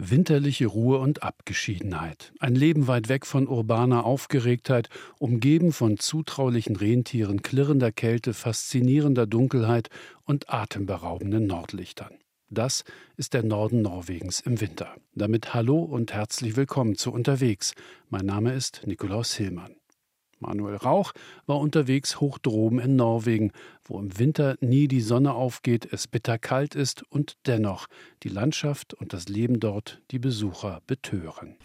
Winterliche Ruhe und Abgeschiedenheit. Ein Leben weit weg von urbaner Aufgeregtheit, umgeben von zutraulichen Rentieren, klirrender Kälte, faszinierender Dunkelheit und atemberaubenden Nordlichtern. Das ist der Norden Norwegens im Winter. Damit hallo und herzlich willkommen zu Unterwegs. Mein Name ist Nikolaus Hillmann. Manuel Rauch war unterwegs hoch droben in Norwegen, wo im Winter nie die Sonne aufgeht, es bitterkalt ist und dennoch die Landschaft und das Leben dort die Besucher betören.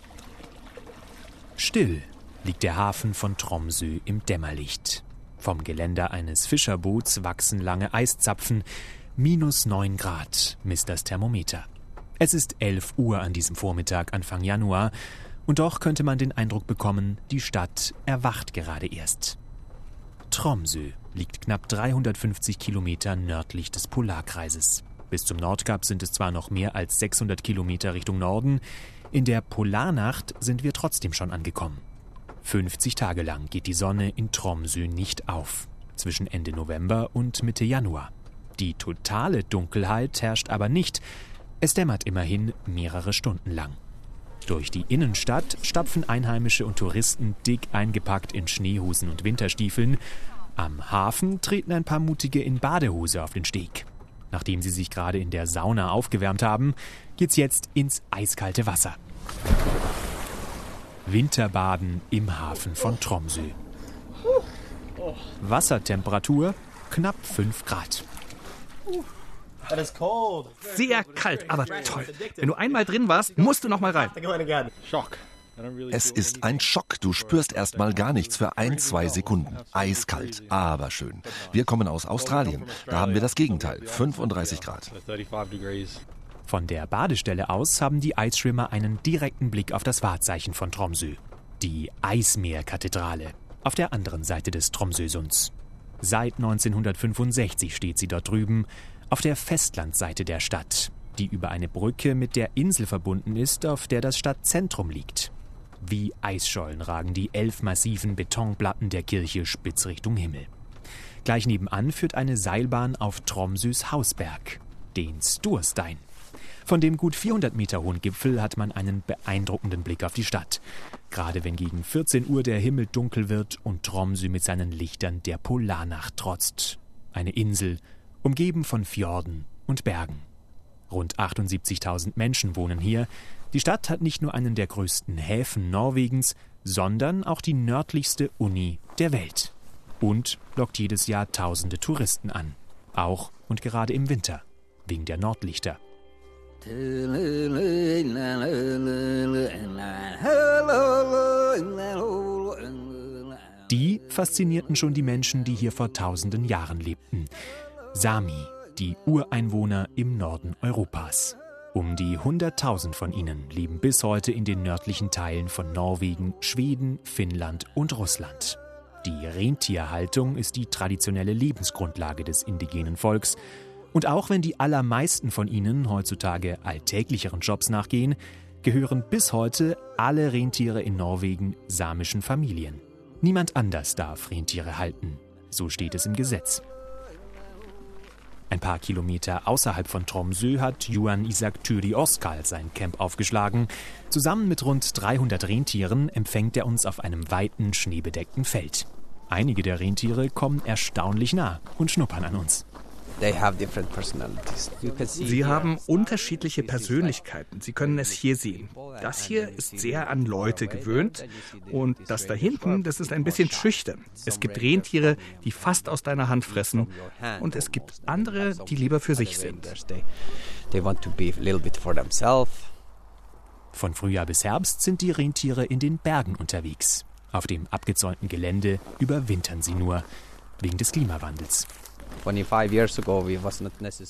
Still liegt der Hafen von Tromsø im Dämmerlicht. Vom Geländer eines Fischerboots wachsen lange Eiszapfen. Minus 9 Grad misst das Thermometer. Es ist 11 Uhr an diesem Vormittag Anfang Januar und doch könnte man den Eindruck bekommen, die Stadt erwacht gerade erst. Tromsø liegt knapp 350 Kilometer nördlich des Polarkreises. Bis zum Nordkap sind es zwar noch mehr als 600 Kilometer Richtung Norden, in der Polarnacht sind wir trotzdem schon angekommen. 50 Tage lang geht die Sonne in Tromsø nicht auf, zwischen Ende November und Mitte Januar. Die totale Dunkelheit herrscht aber nicht, es dämmert immerhin mehrere Stunden lang. Durch die Innenstadt stapfen Einheimische und Touristen dick eingepackt in Schneehosen und Winterstiefeln. Am Hafen treten ein paar Mutige in Badehose auf den Steg. Nachdem sie sich gerade in der Sauna aufgewärmt haben, geht's jetzt ins eiskalte Wasser. Winterbaden im Hafen von Tromsø. Wassertemperatur knapp 5 Grad. Sehr kalt, aber toll. Wenn du einmal drin warst, musst du noch mal rein. Es ist ein Schock. Du spürst erst mal gar nichts für ein, zwei Sekunden. Eiskalt, aber schön. Wir kommen aus Australien. Da haben wir das Gegenteil. 35 Grad. Von der Badestelle aus haben die Eisschwimmer einen direkten Blick auf das Wahrzeichen von Tromsø. Die Eismeerkathedrale. Auf der anderen Seite des Tromsøsunds. Seit 1965 steht sie dort drüben, auf der Festlandseite der Stadt, die über eine Brücke mit der Insel verbunden ist, auf der das Stadtzentrum liegt. Wie Eisschollen ragen die elf massiven Betonplatten der Kirche spitz Richtung Himmel. Gleich nebenan führt eine Seilbahn auf Tromsøs Hausberg, den Sturstein. Von dem gut 400 Meter hohen Gipfel hat man einen beeindruckenden Blick auf die Stadt. Gerade wenn gegen 14 Uhr der Himmel dunkel wird und Tromsø mit seinen Lichtern der Polarnacht trotzt. Eine Insel, umgeben von Fjorden und Bergen. Rund 78.000 Menschen wohnen hier. Die Stadt hat nicht nur einen der größten Häfen Norwegens, sondern auch die nördlichste Uni der Welt. Und lockt jedes Jahr tausende Touristen an. Auch und gerade im Winter, wegen der Nordlichter. Die faszinierten schon die Menschen, die hier vor tausenden Jahren lebten. Sami, die Ureinwohner im Norden Europas. Um die 100.000 von ihnen leben bis heute in den nördlichen Teilen von Norwegen, Schweden, Finnland und Russland. Die Rentierhaltung ist die traditionelle Lebensgrundlage des indigenen Volks. Und auch wenn die allermeisten von ihnen heutzutage alltäglicheren Jobs nachgehen, gehören bis heute alle Rentiere in Norwegen samischen Familien. Niemand anders darf Rentiere halten. So steht es im Gesetz. Ein paar Kilometer außerhalb von Tromsø hat Juan Isak Thüri Oskal sein Camp aufgeschlagen. Zusammen mit rund 300 Rentieren empfängt er uns auf einem weiten, schneebedeckten Feld. Einige der Rentiere kommen erstaunlich nah und schnuppern an uns. Sie haben unterschiedliche Persönlichkeiten. Sie können es hier sehen. Das hier ist sehr an Leute gewöhnt und das da hinten, das ist ein bisschen schüchtern. Es gibt Rentiere, die fast aus deiner Hand fressen und es gibt andere, die lieber für sich sind. Von Frühjahr bis Herbst sind die Rentiere in den Bergen unterwegs. Auf dem abgezäunten Gelände überwintern sie nur, wegen des Klimawandels.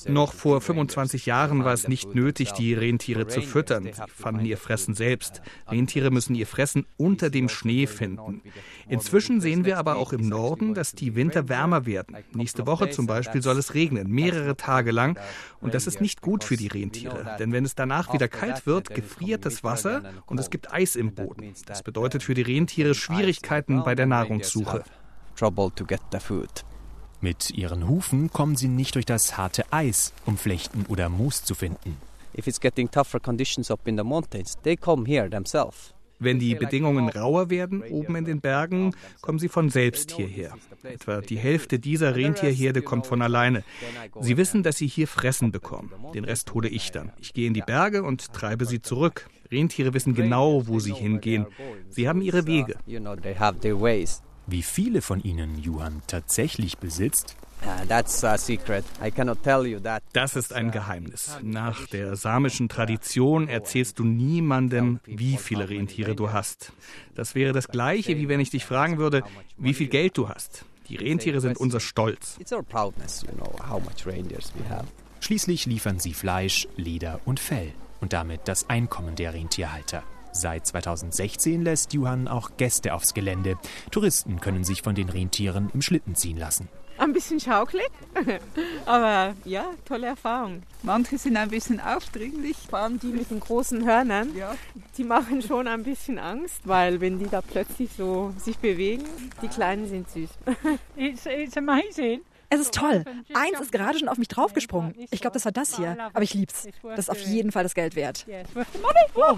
Noch vor 25 Jahren war es nicht nötig, die Rentiere zu füttern. Sie fanden ihr Fressen selbst. Rentiere müssen ihr Fressen unter dem Schnee finden. Inzwischen sehen wir aber auch im Norden, dass die Winter wärmer werden. Nächste Woche zum Beispiel soll es regnen, mehrere Tage lang. Und das ist nicht gut für die Rentiere. Denn wenn es danach wieder kalt wird, gefriert das Wasser und es gibt Eis im Boden. Das bedeutet für die Rentiere Schwierigkeiten bei der Nahrungssuche. Trouble to get the food. Mit ihren Hufen kommen sie nicht durch das harte Eis, um Flechten oder Moos zu finden. if it's getting tougher conditions up in the mountains, they come here themselves. Wenn die Bedingungen rauer werden oben in den Bergen, kommen sie von selbst hierher. Etwa die Hälfte dieser Rentierherde kommt von alleine. Sie wissen, dass sie hier Fressen bekommen. Den Rest hole ich dann. Ich gehe in die Berge und treibe sie zurück. Rentiere wissen genau, wo sie hingehen. Sie haben ihre Wege. Wie viele von ihnen Johann tatsächlich besitzt, das ist ein Geheimnis. Nach der samischen Tradition erzählst du niemandem, wie viele Rentiere du hast. Das wäre das gleiche, wie wenn ich dich fragen würde, wie viel Geld du hast. Die Rentiere sind unser Stolz. Schließlich liefern sie Fleisch, Leder und Fell und damit das Einkommen der Rentierhalter. Seit 2016 lässt Johann auch Gäste aufs Gelände. Touristen können sich von den Rentieren im Schlitten ziehen lassen. Ein bisschen schaukelig, aber ja, tolle Erfahrung. Manche sind ein bisschen aufdringlich. Vor allem die mit den großen Hörnern, ja. die machen schon ein bisschen Angst, weil wenn die da plötzlich so sich bewegen, die Kleinen sind süß. It's, it's amazing. Es ist toll. Eins ist gerade schon auf mich draufgesprungen. Ich glaube, das war das hier. Aber ich lieb's. Das ist auf jeden Fall das Geld wert. Oh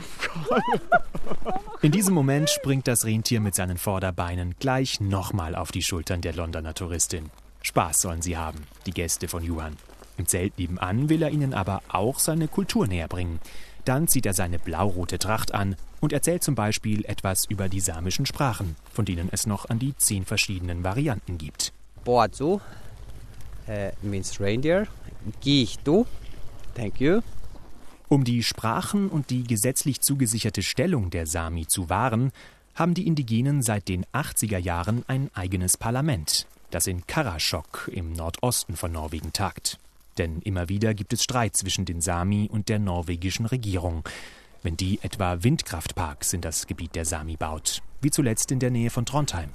In diesem Moment springt das Rentier mit seinen Vorderbeinen gleich nochmal auf die Schultern der Londoner Touristin. Spaß sollen sie haben, die Gäste von Yuan. Im Zelt nebenan will er ihnen aber auch seine Kultur näher bringen. Dann zieht er seine blau-rote Tracht an und erzählt zum Beispiel etwas über die samischen Sprachen, von denen es noch an die zehn verschiedenen Varianten gibt. Boazu uh, means reindeer. Gihtu, thank you. Um die Sprachen und die gesetzlich zugesicherte Stellung der Sami zu wahren, haben die Indigenen seit den 80er Jahren ein eigenes Parlament das in Karasjok im Nordosten von Norwegen tagt. Denn immer wieder gibt es Streit zwischen den Sami und der norwegischen Regierung, wenn die etwa Windkraftparks in das Gebiet der Sami baut, wie zuletzt in der Nähe von Trondheim.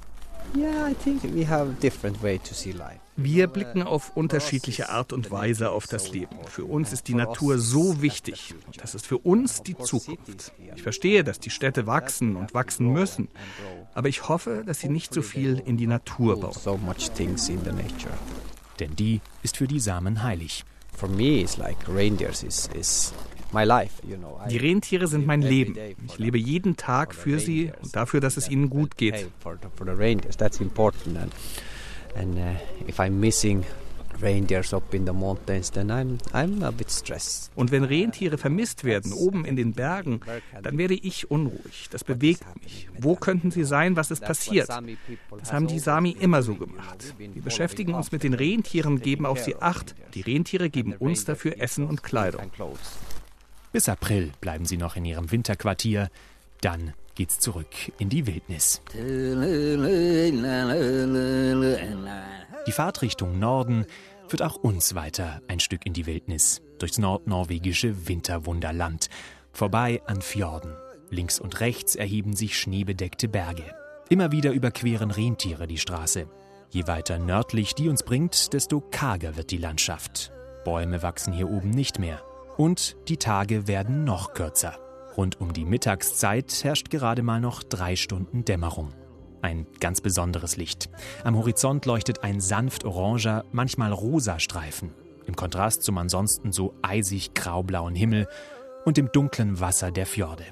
Wir blicken auf unterschiedliche Art und Weise auf das Leben. Für uns ist die Natur so wichtig. Das ist für uns die Zukunft. Ich verstehe, dass die Städte wachsen und wachsen müssen. Aber ich hoffe, dass sie nicht so viel in die Natur bauen. Denn die ist für die Samen heilig. Die Rentiere sind mein Leben. Ich lebe jeden Tag für sie und dafür, dass es ihnen gut geht. And uh, if I'm missing reindeers up in the mountains, then I'm, I'm a bit stressed. Und wenn Rentiere vermisst werden, oben in den Bergen, dann werde ich unruhig. Das bewegt mich. Wo könnten sie sein? Was ist passiert? Das haben die Sami immer so gemacht. Wir beschäftigen uns mit den Rentieren, geben auf sie Acht. Die Rentiere geben uns dafür Essen und Kleidung. Bis April bleiben sie noch in ihrem Winterquartier. Dann geht's zurück in die Wildnis. Die Fahrt Richtung Norden führt auch uns weiter ein Stück in die Wildnis, durchs nordnorwegische Winterwunderland, vorbei an Fjorden. Links und rechts erheben sich schneebedeckte Berge. Immer wieder überqueren Rentiere die Straße. Je weiter nördlich die uns bringt, desto karger wird die Landschaft. Bäume wachsen hier oben nicht mehr. Und die Tage werden noch kürzer. Rund um die Mittagszeit herrscht gerade mal noch drei Stunden Dämmerung. Ein ganz besonderes Licht. Am Horizont leuchtet ein sanft oranger, manchmal rosa Streifen. Im Kontrast zum ansonsten so eisig graublauen Himmel und dem dunklen Wasser der Fjorde.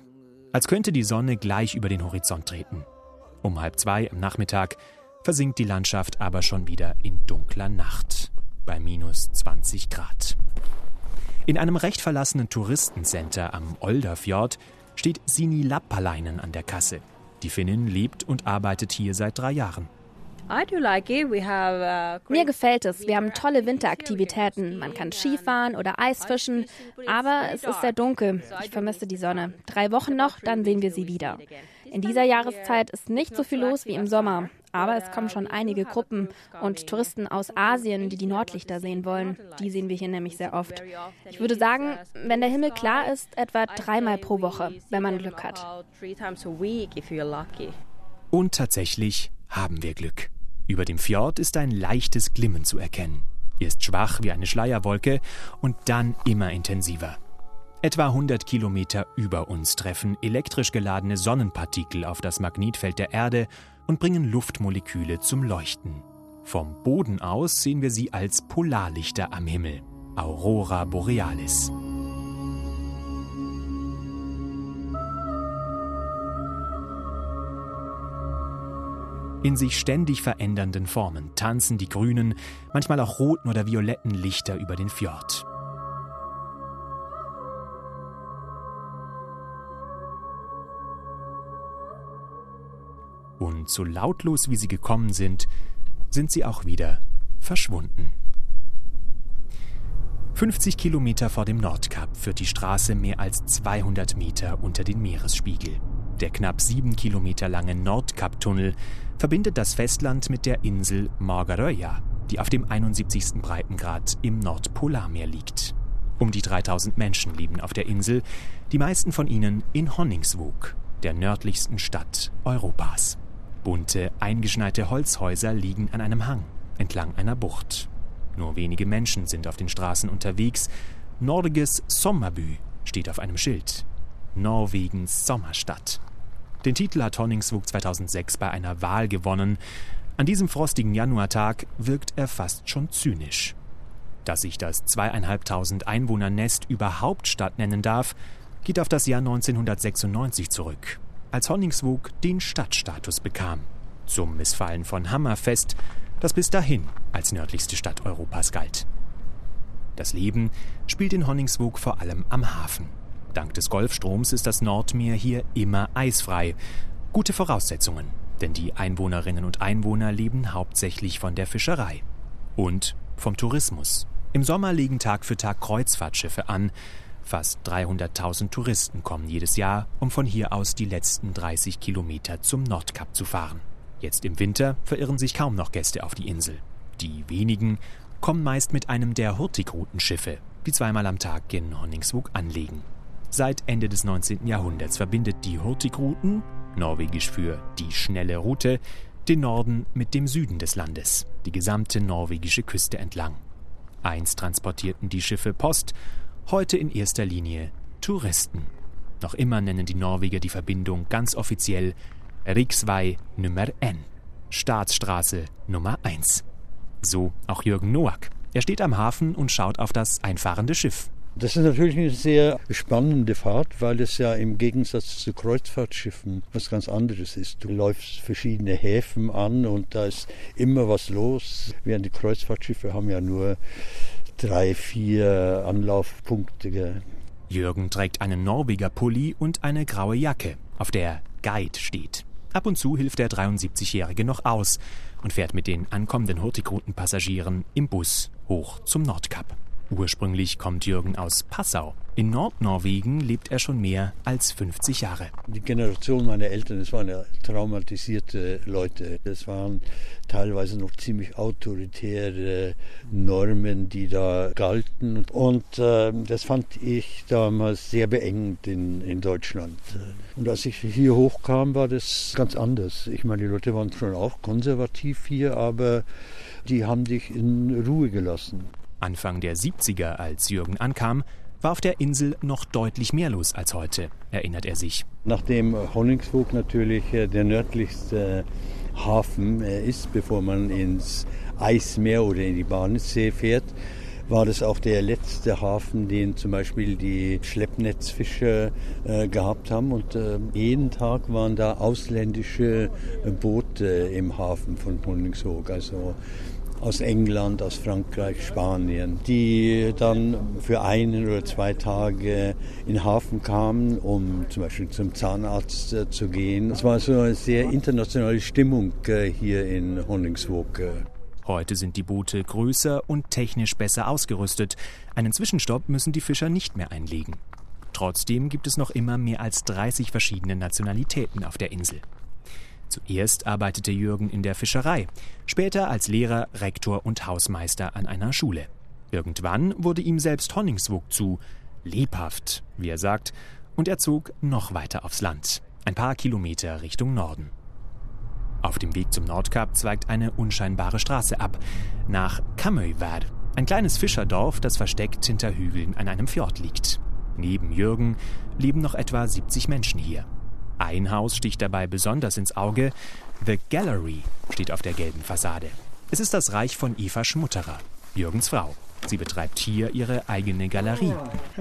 Als könnte die Sonne gleich über den Horizont treten. Um halb zwei am Nachmittag versinkt die Landschaft aber schon wieder in dunkler Nacht bei minus 20 Grad. In einem recht verlassenen Touristencenter am Olderfjord steht Sini Lappalainen an der Kasse. Die Finnin lebt und arbeitet hier seit drei Jahren. Uh, Mir gefällt es. Wir haben tolle Winteraktivitäten. Man kann Skifahren oder Eisfischen, aber es ist sehr dunkel. Ich vermisse die Sonne. Drei Wochen noch, dann sehen wir sie wieder. In dieser Jahreszeit ist nicht so viel los wie im Sommer, aber es kommen schon einige Gruppen und Touristen aus Asien, die die Nordlichter sehen wollen. Die sehen wir hier nämlich sehr oft. Ich würde sagen, wenn der Himmel klar ist, etwa dreimal pro Woche, wenn man Glück hat. Und tatsächlich haben wir Glück. Über dem Fjord ist ein leichtes Glimmen zu erkennen. Erst schwach wie eine Schleierwolke und dann immer intensiver. Etwa 100 Kilometer über uns treffen elektrisch geladene Sonnenpartikel auf das Magnetfeld der Erde und bringen Luftmoleküle zum Leuchten. Vom Boden aus sehen wir sie als Polarlichter am Himmel, Aurora borealis. In sich ständig verändernden Formen tanzen die grünen, manchmal auch roten oder violetten Lichter über den Fjord. Und so lautlos wie sie gekommen sind, sind sie auch wieder verschwunden. 50 Kilometer vor dem Nordkap führt die Straße mehr als 200 Meter unter den Meeresspiegel. Der knapp sieben Kilometer lange Nordkap-Tunnel verbindet das Festland mit der Insel Margaröja, die auf dem 71. Breitengrad im Nordpolarmeer liegt. Um die 3000 Menschen leben auf der Insel, die meisten von ihnen in Honningsvåg, der nördlichsten Stadt Europas. Bunte, eingeschneite Holzhäuser liegen an einem Hang entlang einer Bucht. Nur wenige Menschen sind auf den Straßen unterwegs. Norges Sommerbü steht auf einem Schild. Norwegens Sommerstadt. Den Titel hat Honningsvåg 2006 bei einer Wahl gewonnen. An diesem frostigen Januartag wirkt er fast schon zynisch. Dass sich das zweieinhalbtausend Einwohner-Nest überhaupt Stadt nennen darf, geht auf das Jahr 1996 zurück, als Honningsvåg den Stadtstatus bekam. Zum Missfallen von Hammerfest das bis dahin als nördlichste Stadt Europas galt. Das Leben spielt in Honningsvåg vor allem am Hafen. Dank des Golfstroms ist das Nordmeer hier immer eisfrei. Gute Voraussetzungen, denn die Einwohnerinnen und Einwohner leben hauptsächlich von der Fischerei und vom Tourismus. Im Sommer legen Tag für Tag Kreuzfahrtschiffe an. Fast 300.000 Touristen kommen jedes Jahr, um von hier aus die letzten 30 Kilometer zum Nordkap zu fahren. Jetzt im Winter verirren sich kaum noch Gäste auf die Insel. Die wenigen kommen meist mit einem der Hurtigroutenschiffe, die zweimal am Tag in Honningsvåg anlegen. Seit Ende des 19. Jahrhunderts verbindet die Hurtigruten, norwegisch für die schnelle Route, den Norden mit dem Süden des Landes, die gesamte norwegische Küste entlang. Einst transportierten die Schiffe Post, heute in erster Linie Touristen. Noch immer nennen die Norweger die Verbindung ganz offiziell Riksvei Nummer N, Staatsstraße Nummer 1. So auch Jürgen Noack. Er steht am Hafen und schaut auf das einfahrende Schiff. Das ist natürlich eine sehr spannende Fahrt, weil es ja im Gegensatz zu Kreuzfahrtschiffen was ganz anderes ist. Du läufst verschiedene Häfen an und da ist immer was los, während die Kreuzfahrtschiffe haben ja nur drei, vier Anlaufpunkte. Jürgen trägt einen Norweger Pulli und eine graue Jacke, auf der Guide steht. Ab und zu hilft der 73-Jährige noch aus und fährt mit den ankommenden Hurtigruten-Passagieren im Bus hoch zum Nordkap. Ursprünglich kommt Jürgen aus Passau. In Nordnorwegen lebt er schon mehr als 50 Jahre. Die Generation meiner Eltern, das waren ja traumatisierte Leute. Das waren teilweise noch ziemlich autoritäre Normen, die da galten. Und äh, das fand ich damals sehr beengend in, in Deutschland. Und als ich hier hochkam, war das ganz anders. Ich meine, die Leute waren schon auch konservativ hier, aber die haben dich in Ruhe gelassen. Anfang der 70er, als Jürgen ankam, war auf der Insel noch deutlich mehr los als heute, erinnert er sich. Nachdem Honningsvåg natürlich äh, der nördlichste Hafen äh, ist, bevor man ins Eismeer oder in die Barnetssee fährt, war das auch der letzte Hafen, den zum Beispiel die Schleppnetzfischer äh, gehabt haben. Und äh, jeden Tag waren da ausländische Boote im Hafen von Honningsvåg. Also aus England, aus Frankreich, Spanien, die dann für einen oder zwei Tage in den Hafen kamen, um zum Beispiel zum Zahnarzt äh, zu gehen. Es war so eine sehr internationale Stimmung äh, hier in Honningsvåg. Heute sind die Boote größer und technisch besser ausgerüstet. Einen Zwischenstopp müssen die Fischer nicht mehr einlegen. Trotzdem gibt es noch immer mehr als 30 verschiedene Nationalitäten auf der Insel. Zuerst arbeitete Jürgen in der Fischerei, später als Lehrer, Rektor und Hausmeister an einer Schule. Irgendwann wurde ihm selbst Honningsvåg zu lebhaft, wie er sagt, und er zog noch weiter aufs Land, ein paar Kilometer Richtung Norden. Auf dem Weg zum Nordkap zweigt eine unscheinbare Straße ab, nach Kamøyvær, ein kleines Fischerdorf, das versteckt hinter Hügeln an einem Fjord liegt. Neben Jürgen leben noch etwa 70 Menschen hier. Ein Haus sticht dabei besonders ins Auge. The Gallery steht auf der gelben Fassade. Es ist das Reich von Eva Schmutterer, Jürgens Frau. Sie betreibt hier ihre eigene Galerie.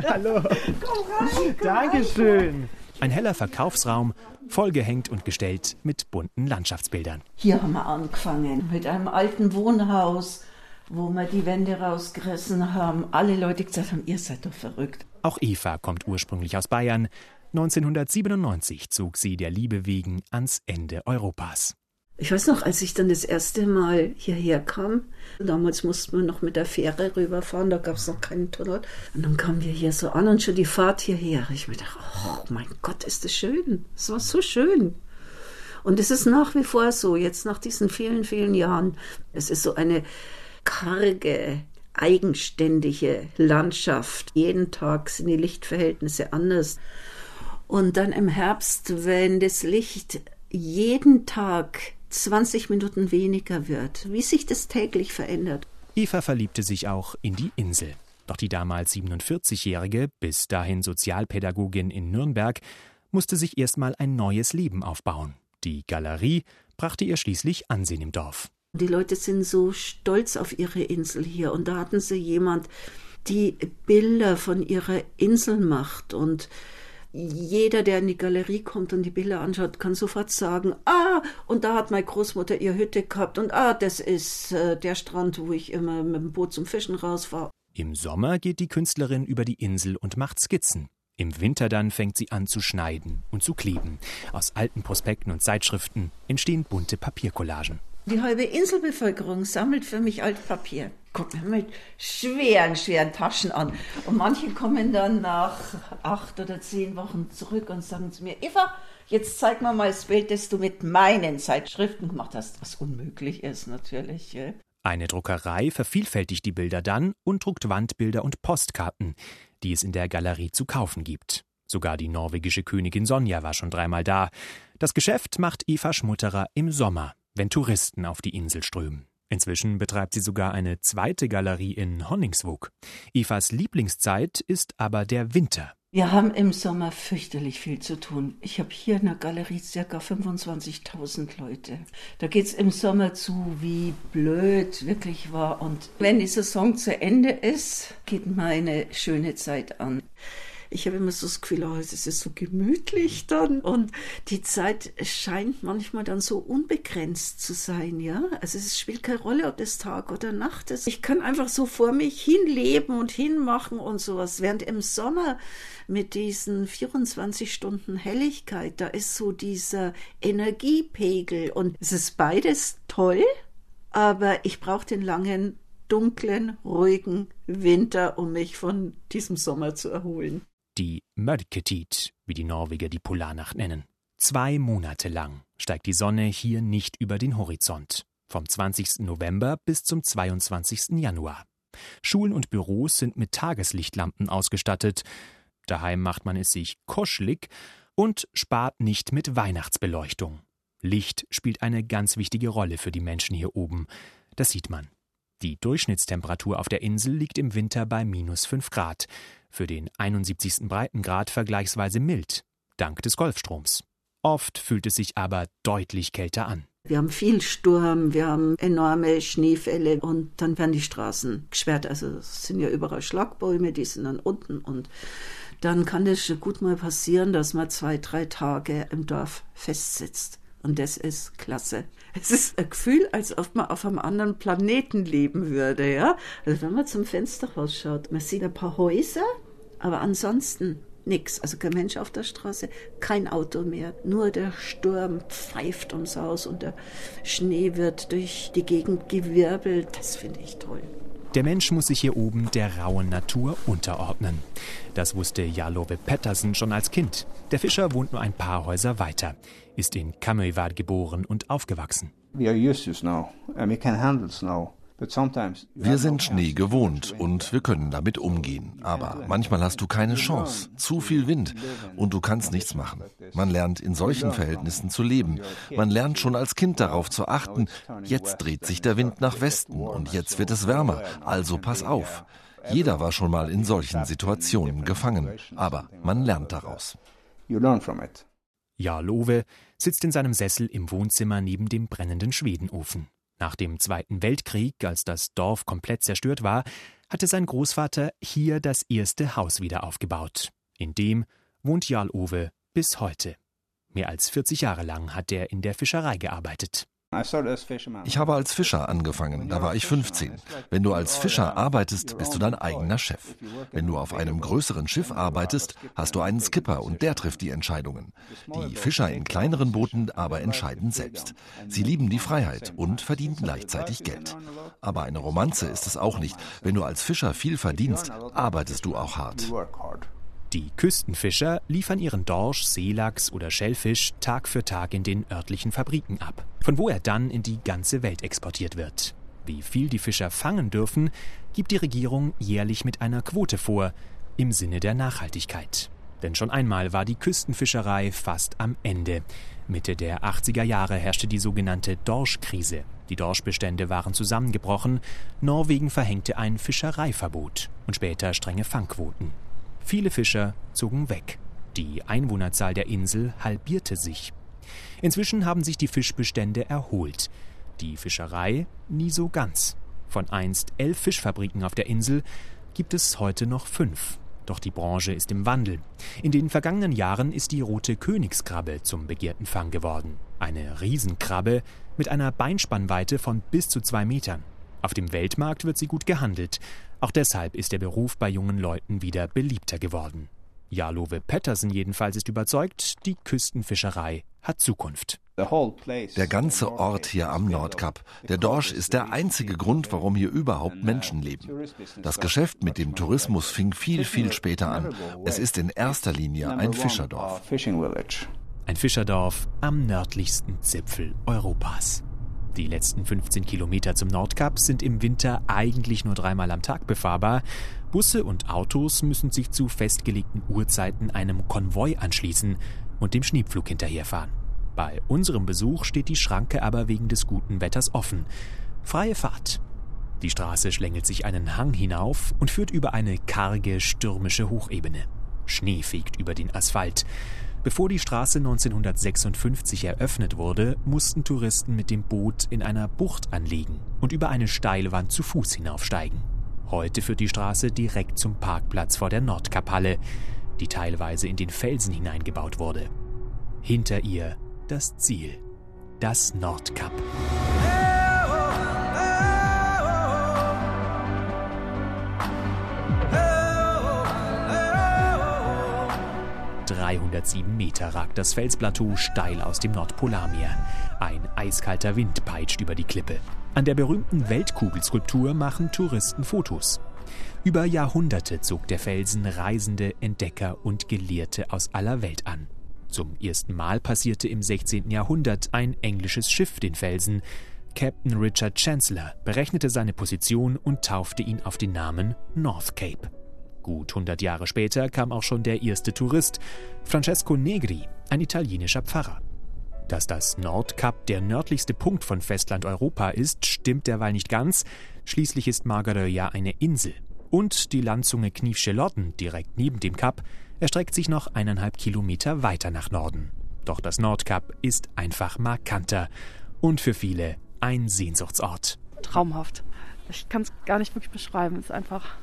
Hallo. Komm rein, komm Dankeschön. Ein heller Verkaufsraum, vollgehängt und gestellt mit bunten Landschaftsbildern. Hier haben wir angefangen mit einem alten Wohnhaus, wo wir die Wände rausgerissen haben. Alle Leute gesagt haben, ihr seid doch verrückt. Auch Eva kommt ursprünglich aus Bayern. 1997 zog sie der Liebe wegen ans Ende Europas. Ich weiß noch, als ich dann das erste Mal hierher kam, damals mussten wir noch mit der Fähre rüberfahren, da gab es noch keinen Tunnel. Und dann kamen wir hier so an und schon die Fahrt hierher. Ich mir dachte, oh mein Gott, ist das schön. Es war so schön. Und es ist nach wie vor so, jetzt nach diesen vielen, vielen Jahren. Es ist so eine karge, eigenständige Landschaft. Jeden Tag sind die Lichtverhältnisse anders. Und dann im Herbst, wenn das Licht jeden Tag 20 Minuten weniger wird, wie sich das täglich verändert. Eva verliebte sich auch in die Insel. Doch die damals 47-jährige, bis dahin Sozialpädagogin in Nürnberg, musste sich erstmal ein neues Leben aufbauen. Die Galerie brachte ihr schließlich Ansehen im Dorf. Die Leute sind so stolz auf ihre Insel hier und da hatten sie jemand, die Bilder von ihrer Insel macht und jeder, der in die Galerie kommt und die Bilder anschaut, kann sofort sagen, ah, und da hat meine Großmutter ihre Hütte gehabt und ah, das ist äh, der Strand, wo ich immer mit dem Boot zum Fischen rausfahre. Im Sommer geht die Künstlerin über die Insel und macht Skizzen. Im Winter dann fängt sie an zu schneiden und zu kleben. Aus alten Prospekten und Zeitschriften entstehen bunte Papiercollagen. Die halbe Inselbevölkerung sammelt für mich Altpapier. Kommt mir mit schweren, schweren Taschen an. Und manche kommen dann nach acht oder zehn Wochen zurück und sagen zu mir, Eva, jetzt zeig mir mal das Bild, das du mit meinen Zeitschriften gemacht hast. Was unmöglich ist natürlich. Eine Druckerei vervielfältigt die Bilder dann und druckt Wandbilder und Postkarten, die es in der Galerie zu kaufen gibt. Sogar die norwegische Königin Sonja war schon dreimal da. Das Geschäft macht Eva Schmutterer im Sommer wenn Touristen auf die Insel strömen. Inzwischen betreibt sie sogar eine zweite Galerie in Honningsvåg. Evas Lieblingszeit ist aber der Winter. Wir haben im Sommer fürchterlich viel zu tun. Ich habe hier in der Galerie ca. 25.000 Leute. Da geht es im Sommer zu, wie blöd wirklich war. Und wenn die Saison zu Ende ist, geht meine schöne Zeit an. Ich habe immer so das Gefühl, oh, es ist so gemütlich dann. Und die Zeit scheint manchmal dann so unbegrenzt zu sein, ja. Also es spielt keine Rolle, ob das Tag oder Nacht ist. Ich kann einfach so vor mich hinleben und hinmachen und sowas. Während im Sommer mit diesen 24 Stunden Helligkeit, da ist so dieser Energiepegel und es ist beides toll, aber ich brauche den langen dunklen, ruhigen Winter, um mich von diesem Sommer zu erholen die Mörketit, wie die Norweger die Polarnacht nennen. Zwei Monate lang steigt die Sonne hier nicht über den Horizont. Vom 20. November bis zum 22. Januar. Schulen und Büros sind mit Tageslichtlampen ausgestattet. Daheim macht man es sich kuschelig und spart nicht mit Weihnachtsbeleuchtung. Licht spielt eine ganz wichtige Rolle für die Menschen hier oben. Das sieht man. Die Durchschnittstemperatur auf der Insel liegt im Winter bei minus 5 Grad für den 71. Breitengrad vergleichsweise mild, dank des Golfstroms. Oft fühlt es sich aber deutlich kälter an. Wir haben viel Sturm, wir haben enorme Schneefälle und dann werden die Straßen gesperrt. Also es sind ja überall Schlagbäume, die sind dann unten und dann kann es gut mal passieren, dass man zwei, drei Tage im Dorf festsitzt. Und das ist klasse. Es ist ein Gefühl, als ob man auf einem anderen Planeten leben würde, ja. Also wenn man zum Fenster rausschaut, man sieht ein paar Häuser, aber ansonsten nichts. Also kein Mensch auf der Straße, kein Auto mehr. Nur der Sturm pfeift ums Haus und der Schnee wird durch die Gegend gewirbelt. Das finde ich toll. Der Mensch muss sich hier oben der rauen Natur unterordnen. Das wusste Jalove Pettersen schon als Kind. Der Fischer wohnt nur ein paar Häuser weiter, ist in Kamøyvad geboren und aufgewachsen. We are used to snow and we can handle snow. Wir sind Schnee gewohnt und wir können damit umgehen. Aber manchmal hast du keine Chance. Zu viel Wind und du kannst nichts machen. Man lernt in solchen Verhältnissen zu leben. Man lernt schon als Kind darauf zu achten, jetzt dreht sich der Wind nach Westen und jetzt wird es wärmer. Also pass auf. Jeder war schon mal in solchen Situationen gefangen. Aber man lernt daraus. Ja, Love sitzt in seinem Sessel im Wohnzimmer neben dem brennenden Schwedenofen. Nach dem Zweiten Weltkrieg, als das Dorf komplett zerstört war, hatte sein Großvater hier das erste Haus wieder aufgebaut. In dem wohnt Jarl Owe bis heute. Mehr als 40 Jahre lang hat er in der Fischerei gearbeitet. Ich habe als Fischer angefangen, da war ich 15. Wenn du als Fischer arbeitest, bist du dein eigener Chef. Wenn du auf einem größeren Schiff arbeitest, hast du einen Skipper und der trifft die Entscheidungen. Die Fischer in kleineren Booten aber entscheiden selbst. Sie lieben die Freiheit und verdienen gleichzeitig Geld. Aber eine Romanze ist es auch nicht. Wenn du als Fischer viel verdienst, arbeitest du auch hart. Die Küstenfischer liefern ihren Dorsch, Seelachs oder Schellfisch Tag für Tag in den örtlichen Fabriken ab, von wo er dann in die ganze Welt exportiert wird. Wie viel die Fischer fangen dürfen, gibt die Regierung jährlich mit einer Quote vor, im Sinne der Nachhaltigkeit. Denn schon einmal war die Küstenfischerei fast am Ende. Mitte der 80er Jahre herrschte die sogenannte Dorschkrise. Die Dorschbestände waren zusammengebrochen, Norwegen verhängte ein Fischereiverbot und später strenge Fangquoten. Viele Fischer zogen weg. Die Einwohnerzahl der Insel halbierte sich. Inzwischen haben sich die Fischbestände erholt. Die Fischerei nie so ganz. Von einst elf Fischfabriken auf der Insel gibt es heute noch fünf. Doch die Branche ist im Wandel. In den vergangenen Jahren ist die rote Königskrabbe zum begehrten Fang geworden. Eine Riesenkrabbe mit einer Beinspannweite von bis zu zwei Metern. Auf dem Weltmarkt wird sie gut gehandelt. Auch deshalb ist der Beruf bei jungen Leuten wieder beliebter geworden. Jalove Pettersen jedenfalls ist überzeugt, die Küstenfischerei hat Zukunft. Der ganze Ort hier am Nordkap, der Dorsch, ist der einzige Grund, warum hier überhaupt Menschen leben. Das Geschäft mit dem Tourismus fing viel, viel später an. Es ist in erster Linie ein Fischerdorf. Ein Fischerdorf am nördlichsten Zipfel Europas. Die letzten 15 Kilometer zum Nordkap sind im Winter eigentlich nur dreimal am Tag befahrbar. Busse und Autos müssen sich zu festgelegten Uhrzeiten einem Konvoi anschließen und dem Schneepflug hinterherfahren. Bei unserem Besuch steht die Schranke aber wegen des guten Wetters offen. Freie Fahrt. Die Straße schlängelt sich einen Hang hinauf und führt über eine karge, stürmische Hochebene. Schnee fegt über den Asphalt. Bevor die Straße 1956 eröffnet wurde, mussten Touristen mit dem Boot in einer Bucht anlegen und über eine Steilwand zu Fuß hinaufsteigen. Heute führt die Straße direkt zum Parkplatz vor der Nordkaphalle, die teilweise in den Felsen hineingebaut wurde. Hinter ihr das Ziel, das Nordkap. 307 Meter ragt das Felsplateau steil aus dem Nordpolarmeer. Ein eiskalter Wind peitscht über die Klippe. An der berühmten Weltkugelskulptur machen Touristen Fotos. Über Jahrhunderte zog der Felsen Reisende, Entdecker und Gelehrte aus aller Welt an. Zum ersten Mal passierte im 16. Jahrhundert ein englisches Schiff den Felsen. Captain Richard Chancellor berechnete seine Position und taufte ihn auf den Namen North Cape. Gut 100 Jahre später kam auch schon der erste Tourist, Francesco Negri, ein italienischer Pfarrer. Dass das Nordkap der nördlichste Punkt von Festland-Europa ist, stimmt derweil nicht ganz. Schließlich ist Margaröja eine Insel. Und die Landzunge Kniefschelotten, direkt neben dem Kap, erstreckt sich noch eineinhalb Kilometer weiter nach Norden. Doch das Nordkap ist einfach markanter und für viele ein Sehnsuchtsort. Traumhaft. Ich kann es gar nicht wirklich beschreiben. Es ist einfach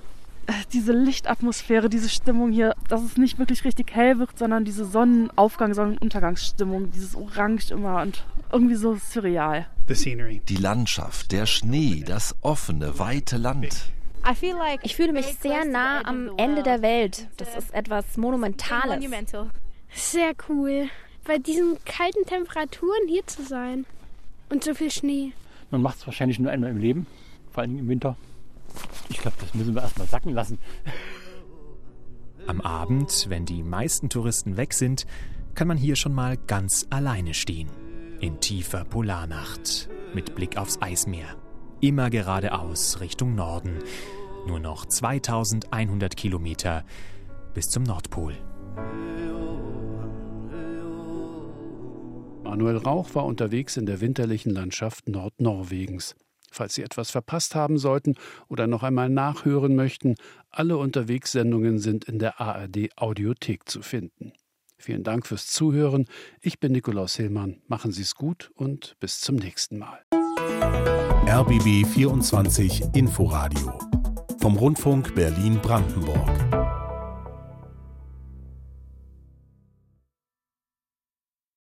diese Lichtatmosphäre, diese Stimmung hier, dass es nicht wirklich richtig hell wird, sondern diese Sonnenaufgang, Sonnenuntergangsstimmung, dieses Orange immer und irgendwie so surreal. Die Landschaft, der Schnee, das offene, weite Land. Ich fühle mich sehr nah am Ende der Welt. Das ist etwas Monumentales. Sehr cool, bei diesen kalten Temperaturen hier zu sein und so viel Schnee. Man macht es wahrscheinlich nur einmal im Leben, vor allem im Winter. Ich glaube, das müssen wir erstmal sacken lassen. Am Abend, wenn die meisten Touristen weg sind, kann man hier schon mal ganz alleine stehen. In tiefer Polarnacht, mit Blick aufs Eismeer. Immer geradeaus Richtung Norden. Nur noch 2100 Kilometer bis zum Nordpol. Manuel Rauch war unterwegs in der winterlichen Landschaft Nordnorwegens. Falls Sie etwas verpasst haben sollten oder noch einmal nachhören möchten, alle Unterwegssendungen sind in der ARD Audiothek zu finden. Vielen Dank fürs Zuhören. Ich bin Nikolaus Hillmann. Machen Sie es gut und bis zum nächsten Mal. RBB 24 Inforadio vom Rundfunk Berlin-Brandenburg.